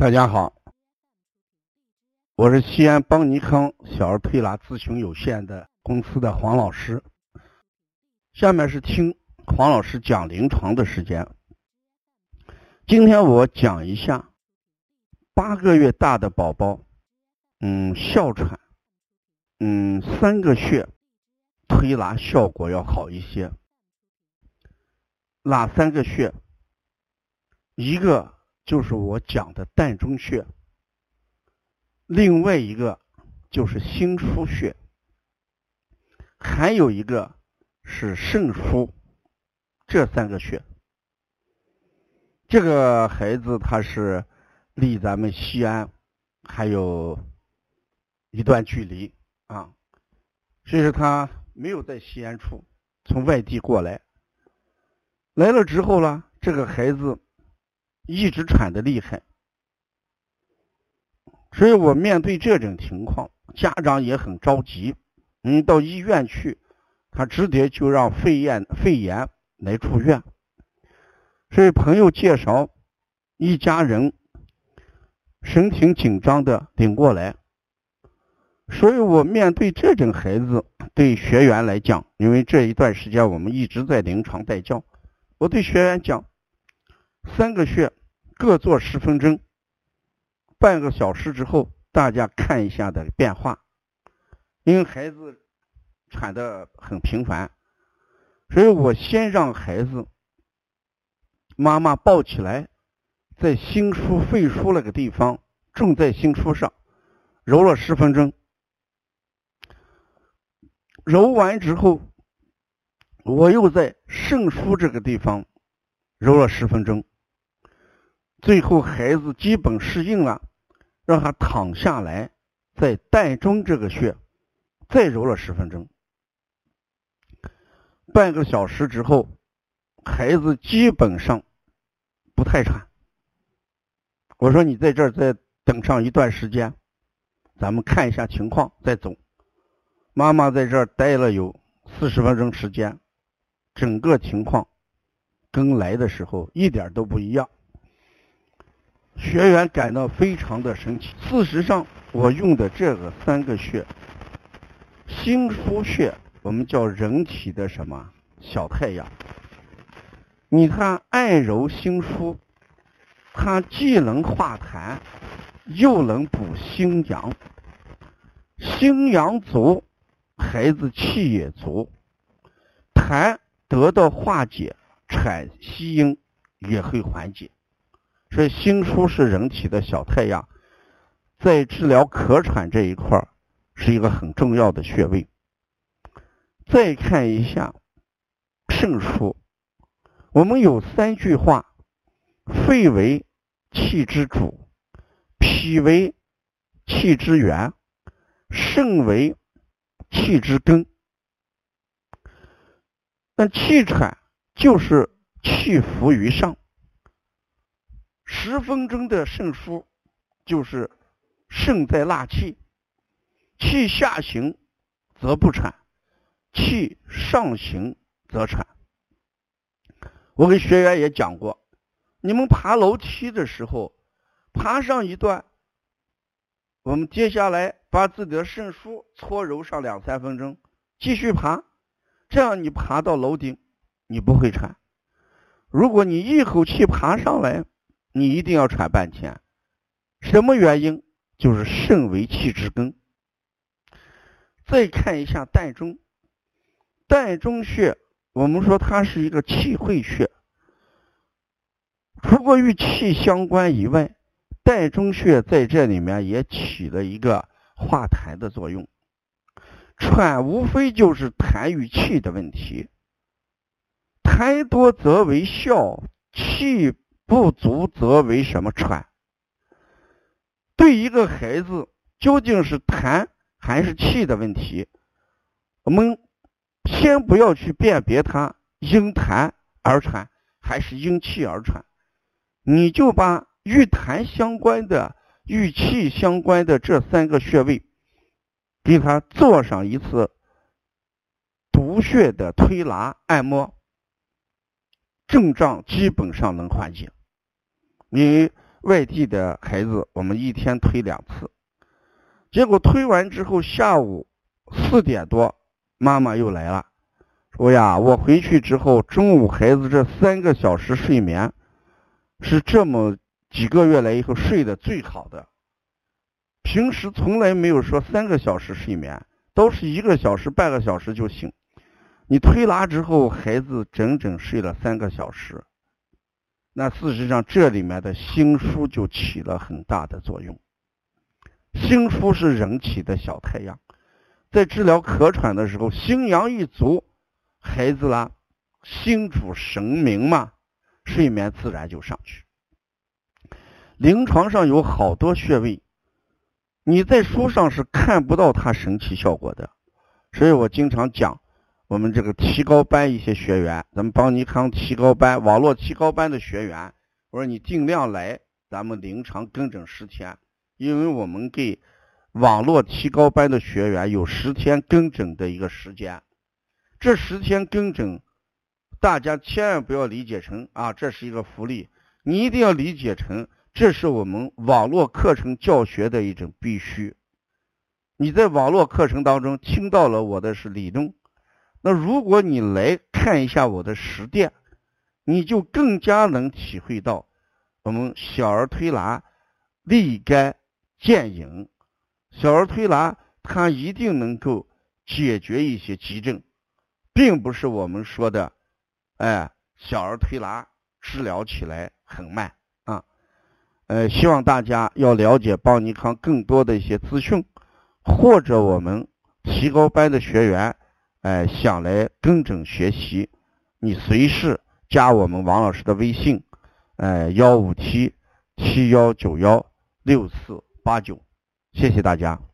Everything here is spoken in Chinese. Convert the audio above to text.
大家好，我是西安邦尼康小儿推拿咨询有限的公司的黄老师。下面是听黄老师讲临床的时间。今天我讲一下八个月大的宝宝，嗯，哮喘，嗯，三个穴推拿效果要好一些。哪三个穴？一个。就是我讲的膻中穴，另外一个就是心腧穴，还有一个是肾腧，这三个穴。这个孩子他是离咱们西安还有一段距离啊，所以说他没有在西安处，从外地过来，来了之后呢，这个孩子。一直喘的厉害，所以我面对这种情况，家长也很着急。嗯，到医院去，他直接就让肺炎肺炎来住院。所以朋友介绍，一家人神情紧张的领过来。所以我面对这种孩子，对学员来讲，因为这一段时间我们一直在临床带教，我对学员讲，三个穴。各做十分钟，半个小时之后，大家看一下的变化。因为孩子喘的很频繁，所以我先让孩子妈妈抱起来，在心腧、肺腧那个地方，重在心腧上揉了十分钟。揉完之后，我又在肾腧这个地方揉了十分钟。最后孩子基本适应了，让他躺下来，在膻中这个穴再揉了十分钟。半个小时之后，孩子基本上不太喘。我说你在这儿再等上一段时间，咱们看一下情况再走。妈妈在这儿待了有四十分钟时间，整个情况跟来的时候一点都不一样。学员感到非常的神奇。事实上，我用的这个三个穴，心腧穴，我们叫人体的什么小太阳？你看，按揉心腧，它既能化痰，又能补心阳。心阳足，孩子气也足，痰得到化解，喘息音也会缓解。所以心腧是人体的小太阳，在治疗咳喘这一块是一个很重要的穴位。再看一下肾腧，我们有三句话：肺为气之主，脾为气之源，肾为气之根。那气喘就是气浮于上。十分钟的肾腧，就是肾在纳气，气下行则不产，气上行则产。我给学员也讲过，你们爬楼梯的时候，爬上一段，我们接下来把自己的肾腧搓揉上两三分钟，继续爬，这样你爬到楼顶，你不会喘。如果你一口气爬上来，你一定要喘半天，什么原因？就是肾为气之根。再看一下膻中，膻中穴，我们说它是一个气会穴，除过与气相关以外，膻中穴在这里面也起了一个化痰的作用。喘无非就是痰与气的问题，痰多则为笑，气。不足则为什么喘？对一个孩子究竟是痰还是气的问题，我们先不要去辨别他因痰而喘还是因气而喘，你就把与痰相关的、与气相关的这三个穴位，给他做上一次督穴的推拿按摩，症状基本上能缓解。因为外地的孩子，我们一天推两次。结果推完之后，下午四点多，妈妈又来了，说呀，我回去之后，中午孩子这三个小时睡眠是这么几个月来以后睡得最好的，平时从来没有说三个小时睡眠，都是一个小时、半个小时就醒。你推拿之后，孩子整整睡了三个小时。那事实上，这里面的心枢就起了很大的作用。心书是人体的小太阳，在治疗咳喘的时候，心阳一足，孩子啦，心主神明嘛，睡眠自然就上去。临床上有好多穴位，你在书上是看不到它神奇效果的，所以我经常讲。我们这个提高班一些学员，咱们邦尼康提高班、网络提高班的学员，我说你尽量来咱们临床跟诊十天，因为我们给网络提高班的学员有十天跟诊的一个时间。这十天跟诊，大家千万不要理解成啊，这是一个福利，你一定要理解成这是我们网络课程教学的一种必须。你在网络课程当中听到了我的是理论。那如果你来看一下我的实践，你就更加能体会到我们小儿推拿立竿见影。小儿推拿它一定能够解决一些急症，并不是我们说的，哎，小儿推拿治疗起来很慢啊。呃，希望大家要了解邦尼康更多的一些资讯，或者我们提高班的学员。哎，想来跟诊学习，你随时加我们王老师的微信，哎，幺五七七幺九幺六四八九，谢谢大家。